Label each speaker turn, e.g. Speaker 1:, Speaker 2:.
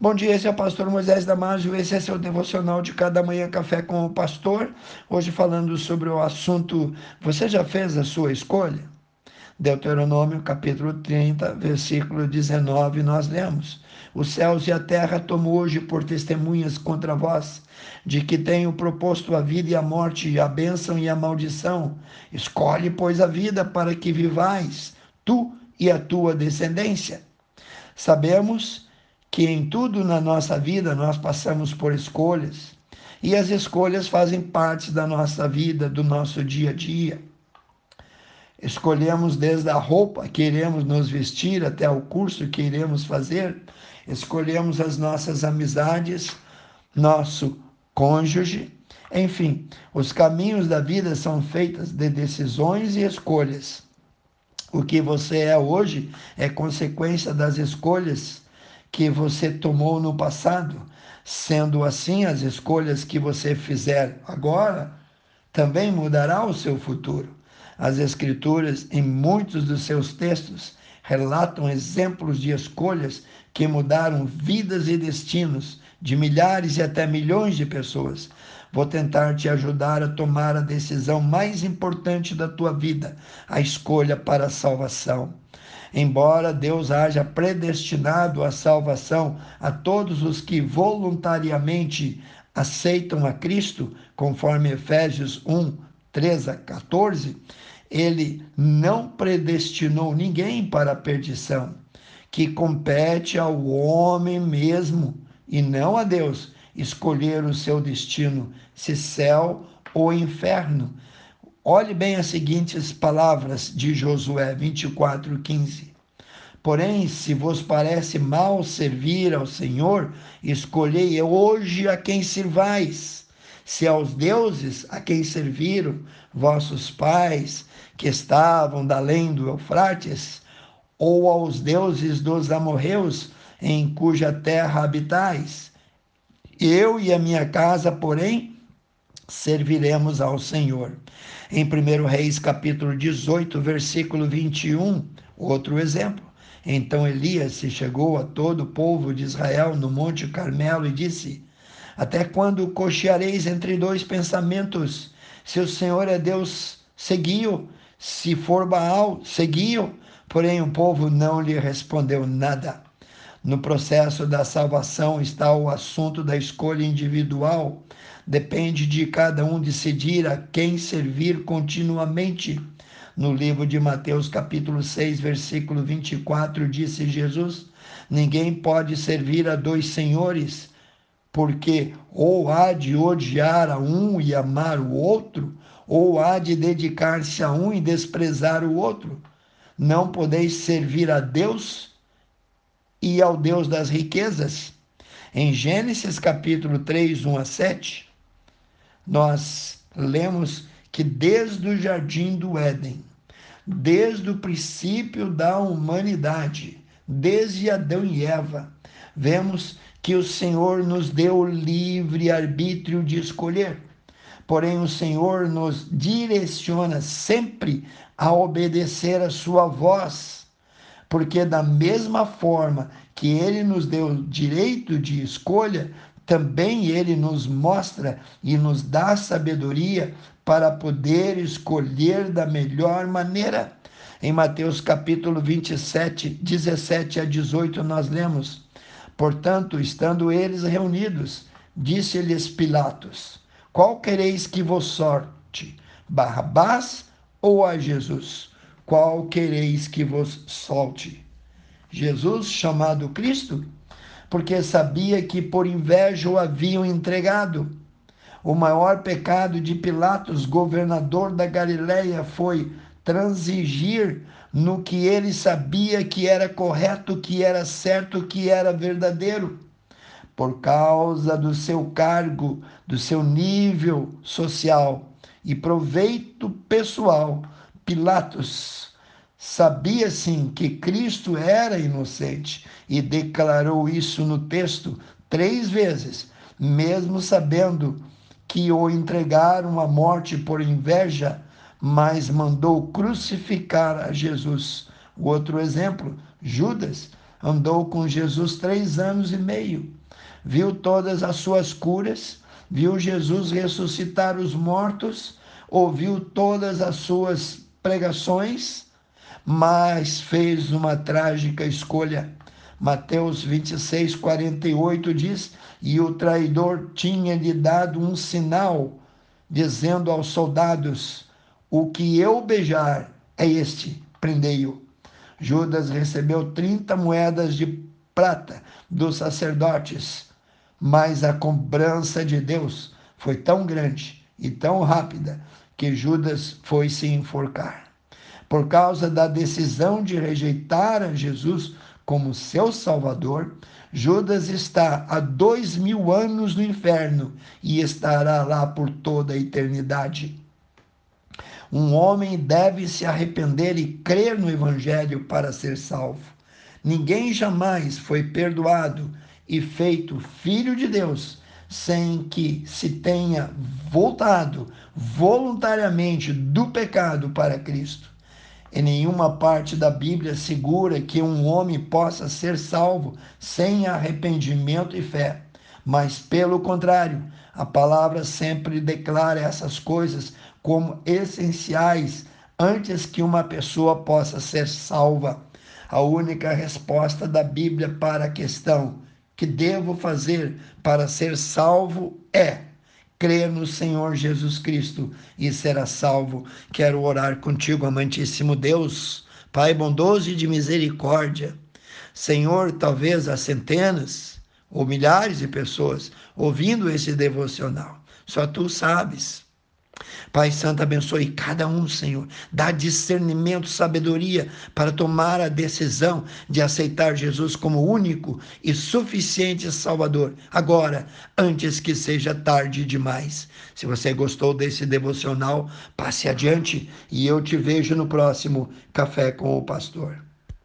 Speaker 1: Bom dia, esse é o pastor Moisés Damásio, esse é seu devocional de cada manhã café com o pastor. Hoje falando sobre o assunto Você já fez a sua escolha? Deuteronômio capítulo 30, versículo 19, nós lemos: Os céus e a terra tomo hoje por testemunhas contra vós, de que tenho proposto a vida e a morte, a bênção e a maldição. Escolhe, pois, a vida para que vivais, tu e a tua descendência. Sabemos que em tudo na nossa vida nós passamos por escolhas e as escolhas fazem parte da nossa vida, do nosso dia a dia. Escolhemos desde a roupa que iremos nos vestir até o curso que iremos fazer, escolhemos as nossas amizades, nosso cônjuge, enfim, os caminhos da vida são feitos de decisões e escolhas. O que você é hoje é consequência das escolhas que você tomou no passado. Sendo assim, as escolhas que você fizer agora também mudará o seu futuro. As escrituras, em muitos dos seus textos, relatam exemplos de escolhas que mudaram vidas e destinos de milhares e até milhões de pessoas. Vou tentar te ajudar a tomar a decisão mais importante da tua vida, a escolha para a salvação. Embora Deus haja predestinado a salvação a todos os que voluntariamente aceitam a Cristo, conforme Efésios 1, 13 a 14, ele não predestinou ninguém para a perdição, que compete ao homem mesmo e não a Deus escolher o seu destino, se céu ou inferno. Olhe bem as seguintes palavras de Josué 24, 15. Porém, se vos parece mal servir ao Senhor, escolhei hoje a quem servais. Se aos deuses a quem serviram vossos pais, que estavam da além do Eufrates, ou aos deuses dos amorreus, em cuja terra habitais. Eu e a minha casa, porém, serviremos ao Senhor. Em 1 Reis, capítulo 18, versículo 21, outro exemplo. Então Elias se chegou a todo o povo de Israel no Monte Carmelo e disse: Até quando cocheareis entre dois pensamentos? Se o Senhor é Deus, seguiu. Se for Baal, seguiu. Porém o povo não lhe respondeu nada. No processo da salvação está o assunto da escolha individual. Depende de cada um decidir a quem servir continuamente. No livro de Mateus, capítulo 6, versículo 24, disse Jesus: Ninguém pode servir a dois senhores, porque ou há de odiar a um e amar o outro, ou há de dedicar-se a um e desprezar o outro. Não podeis servir a Deus e ao Deus das riquezas. Em Gênesis capítulo 3, 1 a 7, nós lemos que desde o jardim do Éden, desde o princípio da humanidade, desde Adão e Eva, vemos que o Senhor nos deu livre arbítrio de escolher. Porém, o Senhor nos direciona sempre a obedecer a sua voz porque da mesma forma que ele nos deu direito de escolha, também ele nos mostra e nos dá sabedoria para poder escolher da melhor maneira. Em Mateus capítulo 27, 17 a 18, nós lemos: Portanto, estando eles reunidos, disse-lhes Pilatos: Qual quereis que vos sorte? Barrabás ou a Jesus? Qual quereis que vos solte? Jesus, chamado Cristo, porque sabia que por inveja o haviam entregado. O maior pecado de Pilatos, governador da Galiléia, foi transigir no que ele sabia que era correto, que era certo, que era verdadeiro. Por causa do seu cargo, do seu nível social e proveito pessoal, Pilatos sabia sim que Cristo era inocente e declarou isso no texto três vezes, mesmo sabendo que o entregaram à morte por inveja, mas mandou crucificar a Jesus. O outro exemplo, Judas, andou com Jesus três anos e meio, viu todas as suas curas, viu Jesus ressuscitar os mortos, ouviu todas as suas pregações, mas fez uma trágica escolha. Mateus 26, 48 diz: E o traidor tinha-lhe dado um sinal, dizendo aos soldados: O que eu beijar é este, prendei-o. Judas recebeu 30 moedas de prata dos sacerdotes, mas a cobrança de Deus foi tão grande e tão rápida que Judas foi se enforcar. Por causa da decisão de rejeitar a Jesus como seu Salvador, Judas está há dois mil anos no inferno e estará lá por toda a eternidade. Um homem deve se arrepender e crer no Evangelho para ser salvo. Ninguém jamais foi perdoado e feito filho de Deus sem que se tenha voltado voluntariamente do pecado para Cristo. Em nenhuma parte da Bíblia segura que um homem possa ser salvo sem arrependimento e fé. Mas, pelo contrário, a palavra sempre declara essas coisas como essenciais antes que uma pessoa possa ser salva. A única resposta da Bíblia para a questão que devo fazer para ser salvo é crer no Senhor Jesus Cristo e será salvo. Quero orar contigo, amantíssimo Deus, Pai bondoso e de misericórdia. Senhor, talvez há centenas ou milhares de pessoas ouvindo esse devocional. Só tu sabes. Pai Santo, abençoe cada um, Senhor. Dá discernimento, sabedoria para tomar a decisão de aceitar Jesus como único e suficiente Salvador, agora, antes que seja tarde demais. Se você gostou desse devocional, passe adiante e eu te vejo no próximo Café com o Pastor.